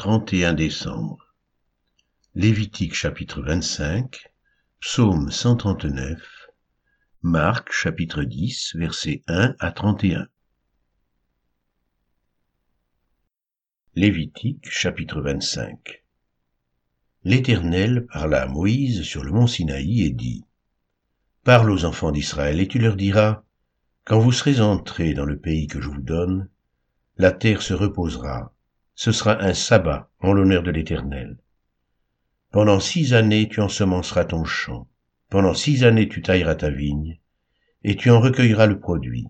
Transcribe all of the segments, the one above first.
31 décembre. Lévitique chapitre 25, Psaume 139, Marc chapitre 10, versets 1 à 31. Lévitique chapitre 25. L'Éternel parla à Moïse sur le mont Sinaï et dit, Parle aux enfants d'Israël et tu leur diras, Quand vous serez entrés dans le pays que je vous donne, la terre se reposera, ce sera un sabbat en l'honneur de l'Éternel. Pendant six années tu ensemenceras ton champ, pendant six années tu tailleras ta vigne, et tu en recueilleras le produit.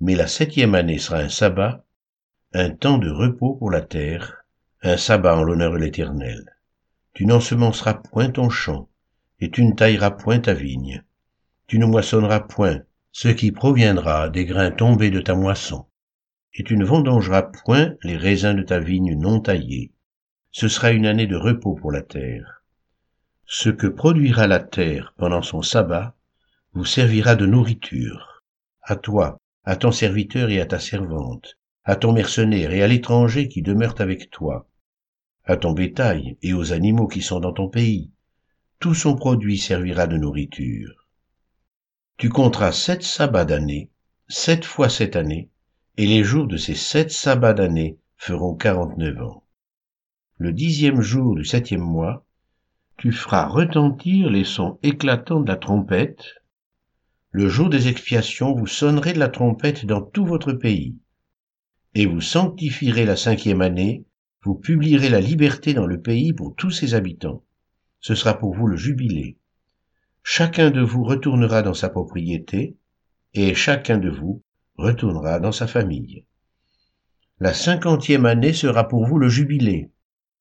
Mais la septième année sera un sabbat, un temps de repos pour la terre, un sabbat en l'honneur de l'Éternel. Tu n'ensemenceras point ton champ, et tu ne tailleras point ta vigne. Tu ne moissonneras point ce qui proviendra des grains tombés de ta moisson. Et tu ne vendangeras point les raisins de ta vigne non taillés. Ce sera une année de repos pour la terre. Ce que produira la terre pendant son sabbat vous servira de nourriture. À toi, à ton serviteur et à ta servante, à ton mercenaire et à l'étranger qui demeure avec toi, à ton bétail et aux animaux qui sont dans ton pays. Tout son produit servira de nourriture. Tu compteras sept sabbats d'année, sept fois sept années, et les jours de ces sept sabbats d'année feront quarante-neuf ans. Le dixième jour du septième mois, tu feras retentir les sons éclatants de la trompette. Le jour des expiations, vous sonnerez de la trompette dans tout votre pays et vous sanctifierez la cinquième année, vous publierez la liberté dans le pays pour tous ses habitants. Ce sera pour vous le jubilé. Chacun de vous retournera dans sa propriété, et chacun de vous retournera dans sa famille. La cinquantième année sera pour vous le jubilé.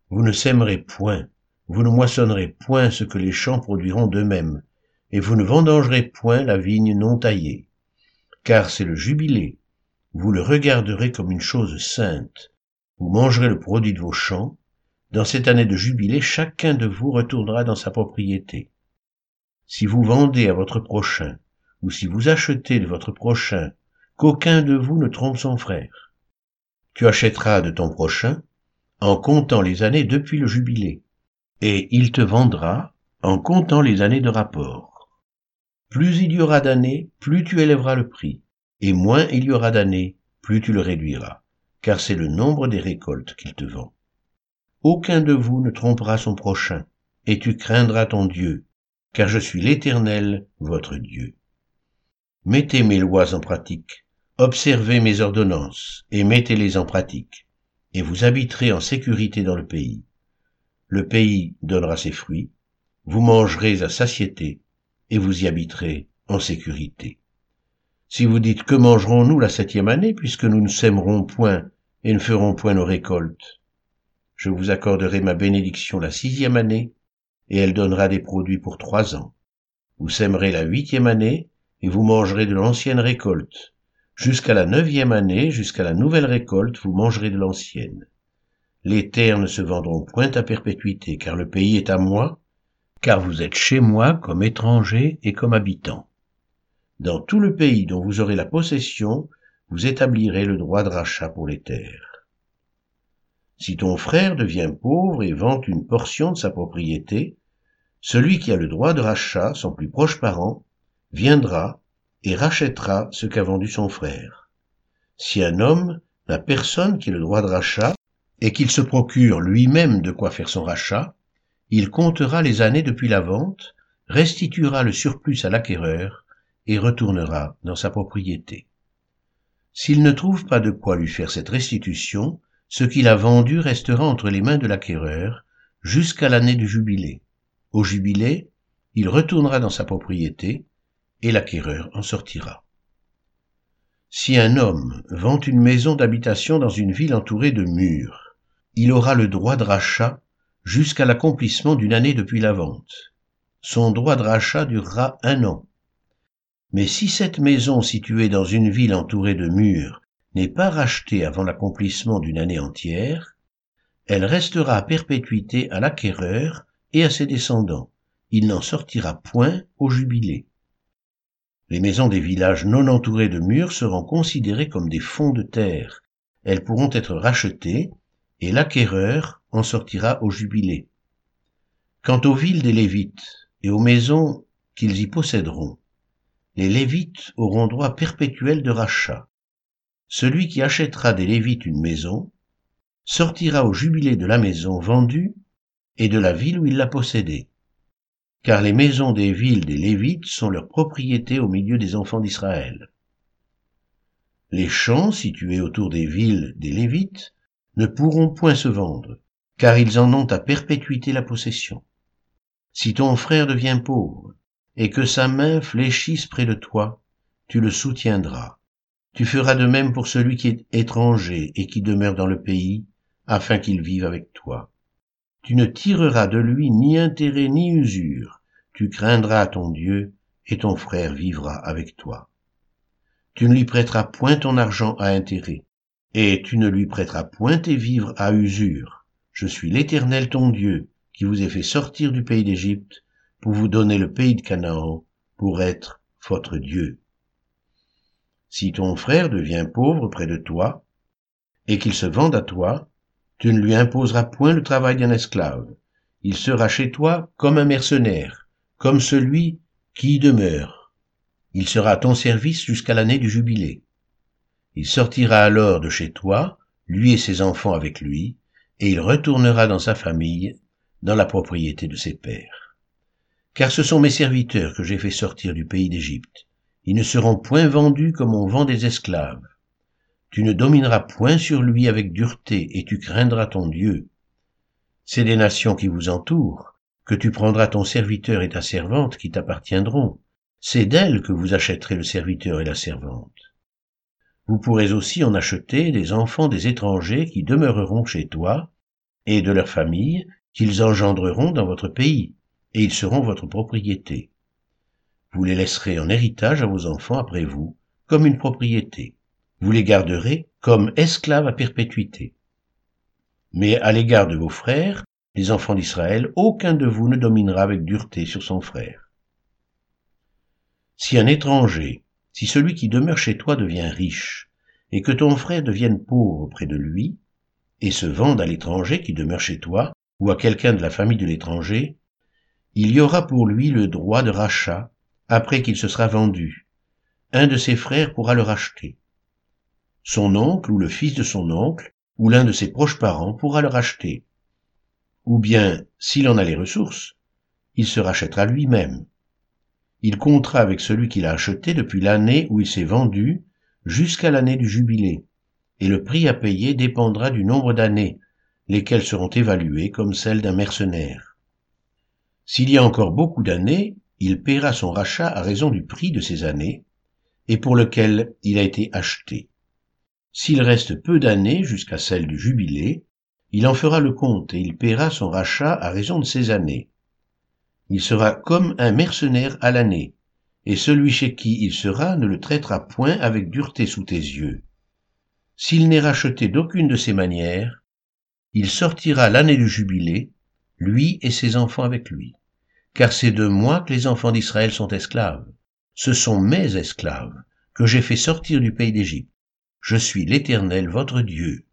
Vous ne sèmerez point, vous ne moissonnerez point ce que les champs produiront d'eux-mêmes, et vous ne vendangerez point la vigne non taillée. Car c'est le jubilé, vous le regarderez comme une chose sainte. Vous mangerez le produit de vos champs. Dans cette année de jubilé, chacun de vous retournera dans sa propriété. Si vous vendez à votre prochain, ou si vous achetez de votre prochain, qu'aucun de vous ne trompe son frère. Tu achèteras de ton prochain en comptant les années depuis le jubilé, et il te vendra en comptant les années de rapport. Plus il y aura d'années, plus tu élèveras le prix et moins il y aura d'années, plus tu le réduiras, car c'est le nombre des récoltes qu'il te vend. Aucun de vous ne trompera son prochain, et tu craindras ton Dieu, car je suis l'Éternel, votre Dieu. Mettez mes lois en pratique, observez mes ordonnances, et mettez-les en pratique, et vous habiterez en sécurité dans le pays. Le pays donnera ses fruits, vous mangerez à satiété, et vous y habiterez en sécurité. Si vous dites que mangerons-nous la septième année, puisque nous ne sèmerons point et ne ferons point nos récoltes? Je vous accorderai ma bénédiction la sixième année, et elle donnera des produits pour trois ans. Vous sèmerez la huitième année, et vous mangerez de l'ancienne récolte. Jusqu'à la neuvième année, jusqu'à la nouvelle récolte, vous mangerez de l'ancienne. Les terres ne se vendront point à perpétuité, car le pays est à moi, car vous êtes chez moi comme étrangers et comme habitants. Dans tout le pays dont vous aurez la possession, vous établirez le droit de rachat pour les terres. Si ton frère devient pauvre et vend une portion de sa propriété, celui qui a le droit de rachat, son plus proche parent, viendra et rachètera ce qu'a vendu son frère. Si un homme n'a personne qui ait le droit de rachat, et qu'il se procure lui-même de quoi faire son rachat, il comptera les années depuis la vente, restituera le surplus à l'acquéreur, et retournera dans sa propriété. S'il ne trouve pas de quoi lui faire cette restitution, ce qu'il a vendu restera entre les mains de l'acquéreur jusqu'à l'année du jubilé. Au jubilé, il retournera dans sa propriété et l'acquéreur en sortira. Si un homme vend une maison d'habitation dans une ville entourée de murs, il aura le droit de rachat jusqu'à l'accomplissement d'une année depuis la vente. Son droit de rachat durera un an. Mais si cette maison située dans une ville entourée de murs n'est pas rachetée avant l'accomplissement d'une année entière, elle restera à perpétuité à l'acquéreur et à ses descendants. Il n'en sortira point au jubilé. Les maisons des villages non entourés de murs seront considérées comme des fonds de terre. Elles pourront être rachetées, et l'acquéreur en sortira au jubilé. Quant aux villes des Lévites et aux maisons qu'ils y posséderont, les Lévites auront droit perpétuel de rachat. Celui qui achètera des Lévites une maison sortira au jubilé de la maison vendue et de la ville où il l'a possédée. Car les maisons des villes des Lévites sont leur propriété au milieu des enfants d'Israël. Les champs situés autour des villes des Lévites ne pourront point se vendre, car ils en ont à perpétuité la possession. Si ton frère devient pauvre, et que sa main fléchisse près de toi, tu le soutiendras. Tu feras de même pour celui qui est étranger et qui demeure dans le pays, afin qu'il vive avec toi. Tu ne tireras de lui ni intérêt ni usure, tu craindras ton Dieu, et ton frère vivra avec toi. Tu ne lui prêteras point ton argent à intérêt, et tu ne lui prêteras point tes vivres à usure. Je suis l'Éternel ton Dieu, qui vous ai fait sortir du pays d'Égypte, pour vous donner le pays de Canaan, pour être votre Dieu. Si ton frère devient pauvre près de toi, et qu'il se vende à toi, tu ne lui imposeras point le travail d'un esclave. Il sera chez toi comme un mercenaire, comme celui qui y demeure il sera à ton service jusqu'à l'année du jubilé. Il sortira alors de chez toi, lui et ses enfants avec lui, et il retournera dans sa famille, dans la propriété de ses pères. Car ce sont mes serviteurs que j'ai fait sortir du pays d'Égypte. Ils ne seront point vendus comme on vend des esclaves. Tu ne domineras point sur lui avec dureté, et tu craindras ton Dieu. C'est des nations qui vous entourent, que tu prendras ton serviteur et ta servante qui t'appartiendront, c'est d'elle que vous achèterez le serviteur et la servante. Vous pourrez aussi en acheter des enfants des étrangers qui demeureront chez toi, et de leurs familles qu'ils engendreront dans votre pays, et ils seront votre propriété. Vous les laisserez en héritage à vos enfants après vous, comme une propriété. Vous les garderez comme esclaves à perpétuité. Mais à l'égard de vos frères, les enfants d'Israël, aucun de vous ne dominera avec dureté sur son frère. Si un étranger, si celui qui demeure chez toi devient riche, et que ton frère devienne pauvre près de lui, et se vende à l'étranger qui demeure chez toi, ou à quelqu'un de la famille de l'étranger, il y aura pour lui le droit de rachat après qu'il se sera vendu. Un de ses frères pourra le racheter. Son oncle ou le fils de son oncle, ou l'un de ses proches parents pourra le racheter. Ou bien, s'il en a les ressources, il se rachètera lui-même il comptera avec celui qu'il a acheté depuis l'année où il s'est vendu jusqu'à l'année du jubilé, et le prix à payer dépendra du nombre d'années, lesquelles seront évaluées comme celles d'un mercenaire. S'il y a encore beaucoup d'années, il paiera son rachat à raison du prix de ces années, et pour lequel il a été acheté. S'il reste peu d'années jusqu'à celle du jubilé, il en fera le compte et il paiera son rachat à raison de ces années il sera comme un mercenaire à l'année, et celui chez qui il sera ne le traitera point avec dureté sous tes yeux. S'il n'est racheté d'aucune de ces manières, il sortira l'année du jubilé, lui et ses enfants avec lui. Car c'est de moi que les enfants d'Israël sont esclaves. Ce sont mes esclaves que j'ai fait sortir du pays d'Égypte. Je suis l'Éternel votre Dieu.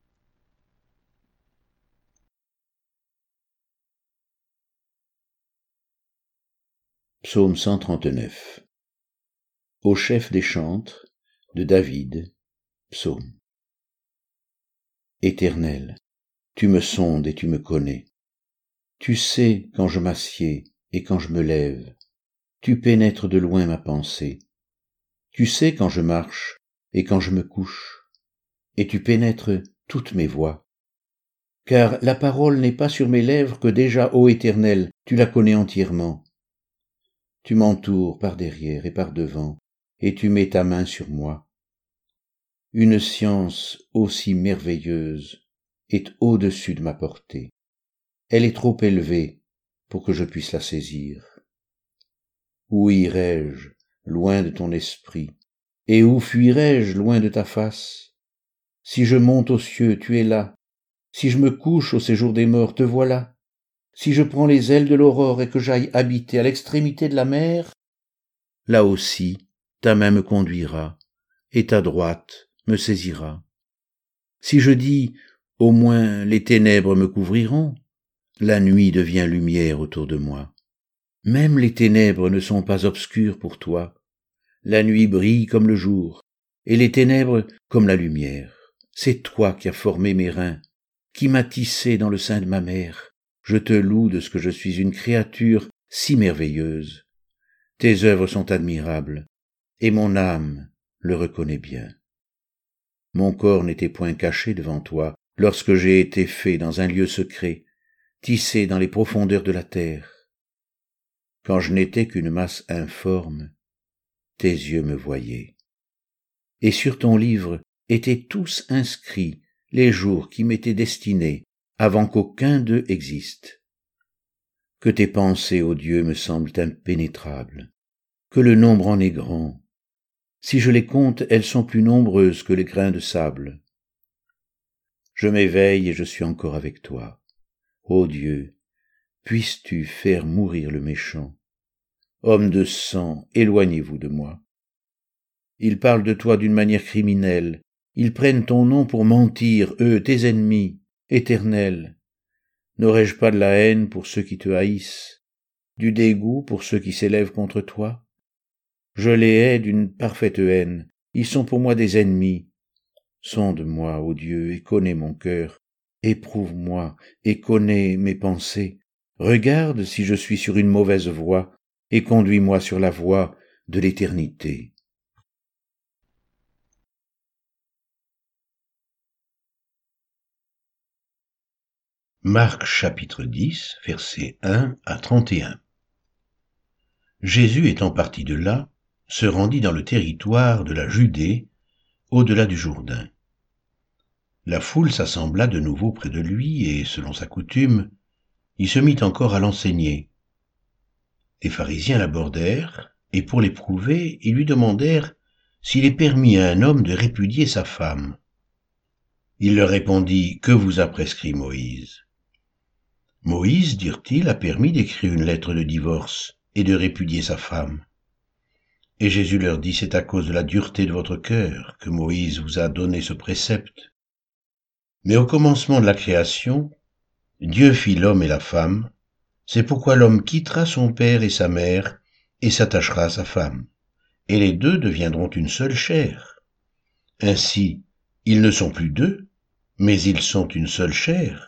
Psaume 139 Au chef des chantres de David, psaume. Éternel, tu me sondes et tu me connais. Tu sais quand je m'assieds et quand je me lève. Tu pénètres de loin ma pensée. Tu sais quand je marche et quand je me couche. Et tu pénètres toutes mes voies. Car la parole n'est pas sur mes lèvres que déjà, ô Éternel, tu la connais entièrement tu m'entoures par derrière et par devant, et tu mets ta main sur moi. Une science aussi merveilleuse est au-dessus de ma portée. Elle est trop élevée pour que je puisse la saisir. Où irai-je loin de ton esprit, et où fuirai-je loin de ta face? Si je monte aux cieux, tu es là. Si je me couche au séjour des morts, te voilà si je prends les ailes de l'aurore et que j'aille habiter à l'extrémité de la mer, là aussi ta main me conduira, et ta droite me saisira. Si je dis, Au moins les ténèbres me couvriront. La nuit devient lumière autour de moi. Même les ténèbres ne sont pas obscures pour toi. La nuit brille comme le jour, et les ténèbres comme la lumière. C'est toi qui as formé mes reins, qui m'as tissé dans le sein de ma mère. Je te loue de ce que je suis une créature si merveilleuse. Tes œuvres sont admirables, et mon âme le reconnaît bien. Mon corps n'était point caché devant toi lorsque j'ai été fait dans un lieu secret, tissé dans les profondeurs de la terre. Quand je n'étais qu'une masse informe, tes yeux me voyaient. Et sur ton livre étaient tous inscrits les jours qui m'étaient destinés avant qu'aucun d'eux existe que tes pensées, ô Dieu, me semblent impénétrables, que le nombre en est grand. Si je les compte, elles sont plus nombreuses que les grains de sable. Je m'éveille et je suis encore avec toi. Ô Dieu, puisses-tu faire mourir le méchant. Homme de sang, éloignez-vous de moi. Ils parlent de toi d'une manière criminelle, ils prennent ton nom pour mentir, eux, tes ennemis, éternels. N'aurais-je pas de la haine pour ceux qui te haïssent, du dégoût pour ceux qui s'élèvent contre toi? Je les hais d'une parfaite haine, ils sont pour moi des ennemis. Sonde-moi, ô Dieu, et connais mon cœur, éprouve-moi et connais mes pensées. Regarde si je suis sur une mauvaise voie, et conduis-moi sur la voie de l'éternité. Marc chapitre 10, versets 1 à 31. Jésus étant parti de là, se rendit dans le territoire de la Judée, au-delà du Jourdain. La foule s'assembla de nouveau près de lui, et, selon sa coutume, il se mit encore à l'enseigner. Les pharisiens l'abordèrent, et pour l'éprouver, ils lui demandèrent s'il est permis à un homme de répudier sa femme. Il leur répondit, Que vous a prescrit Moïse? Moïse, dirent-ils, a permis d'écrire une lettre de divorce et de répudier sa femme. Et Jésus leur dit, c'est à cause de la dureté de votre cœur que Moïse vous a donné ce précepte. Mais au commencement de la création, Dieu fit l'homme et la femme, c'est pourquoi l'homme quittera son père et sa mère et s'attachera à sa femme, et les deux deviendront une seule chair. Ainsi, ils ne sont plus deux, mais ils sont une seule chair.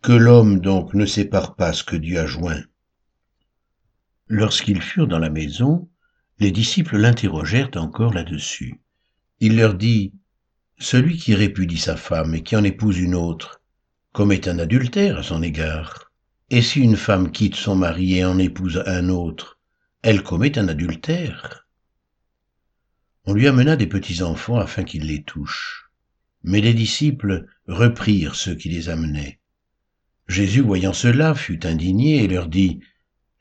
Que l'homme donc ne sépare pas ce que Dieu a joint. Lorsqu'ils furent dans la maison, les disciples l'interrogèrent encore là-dessus. Il leur dit, Celui qui répudie sa femme et qui en épouse une autre commet un adultère à son égard. Et si une femme quitte son mari et en épouse un autre, elle commet un adultère. On lui amena des petits enfants afin qu'il les touche. Mais les disciples reprirent ceux qui les amenaient. Jésus, voyant cela, fut indigné et leur dit,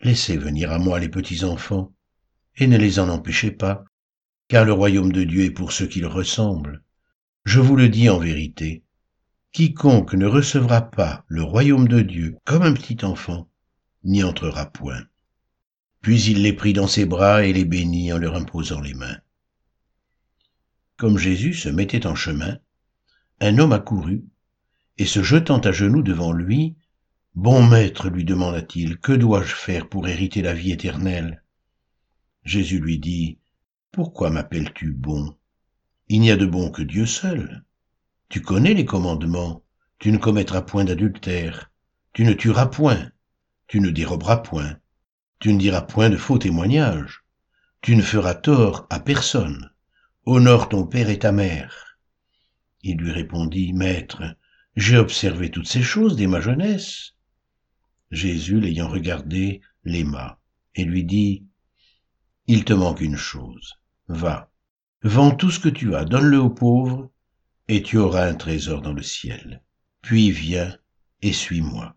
Laissez venir à moi les petits enfants, et ne les en empêchez pas, car le royaume de Dieu est pour ceux qui le ressemblent. Je vous le dis en vérité, quiconque ne recevra pas le royaume de Dieu comme un petit enfant, n'y entrera point. Puis il les prit dans ses bras et les bénit en leur imposant les mains. Comme Jésus se mettait en chemin, un homme accourut et se jetant à genoux devant lui, Bon maître, lui demanda-t-il, que dois-je faire pour hériter la vie éternelle? Jésus lui dit, Pourquoi m'appelles-tu bon? Il n'y a de bon que Dieu seul. Tu connais les commandements, tu ne commettras point d'adultère, tu ne tueras point, tu ne déroberas point, tu ne diras point de faux témoignages, tu ne feras tort à personne, honore ton père et ta mère. Il lui répondit, Maître, j'ai observé toutes ces choses dès ma jeunesse. Jésus, l'ayant regardé, l'aima et lui dit, Il te manque une chose. Va, vends tout ce que tu as, donne-le aux pauvres, et tu auras un trésor dans le ciel. Puis viens et suis-moi.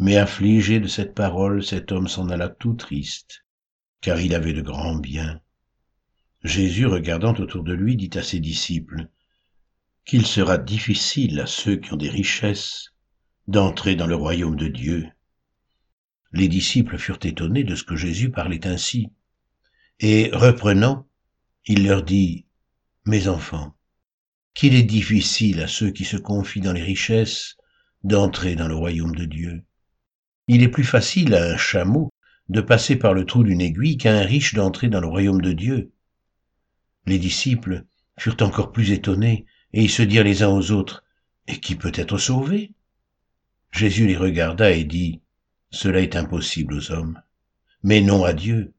Mais affligé de cette parole, cet homme s'en alla tout triste, car il avait de grands biens. Jésus, regardant autour de lui, dit à ses disciples, qu'il sera difficile à ceux qui ont des richesses d'entrer dans le royaume de Dieu. Les disciples furent étonnés de ce que Jésus parlait ainsi. Et reprenant, il leur dit, Mes enfants, qu'il est difficile à ceux qui se confient dans les richesses d'entrer dans le royaume de Dieu. Il est plus facile à un chameau de passer par le trou d'une aiguille qu'à un riche d'entrer dans le royaume de Dieu. Les disciples furent encore plus étonnés, et ils se dirent les uns aux autres, Et qui peut être sauvé? Jésus les regarda et dit, Cela est impossible aux hommes, mais non à Dieu,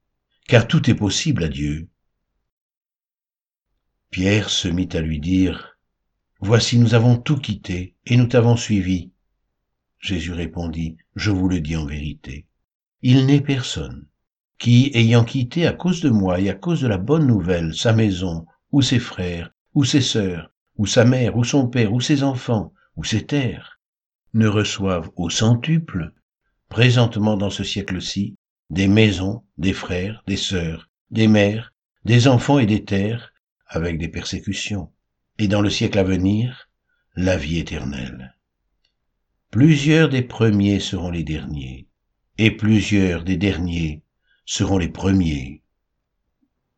car tout est possible à Dieu. Pierre se mit à lui dire, Voici nous avons tout quitté, et nous t'avons suivi. Jésus répondit, Je vous le dis en vérité, il n'est personne qui, ayant quitté à cause de moi et à cause de la bonne nouvelle sa maison, ou ses frères, ou ses sœurs, ou sa mère, ou son père, ou ses enfants, ou ses terres, ne reçoive au centuple, présentement dans ce siècle-ci, des maisons, des frères, des sœurs, des mères, des enfants et des terres, avec des persécutions, et dans le siècle à venir, la vie éternelle. Plusieurs des premiers seront les derniers, et plusieurs des derniers seront les premiers.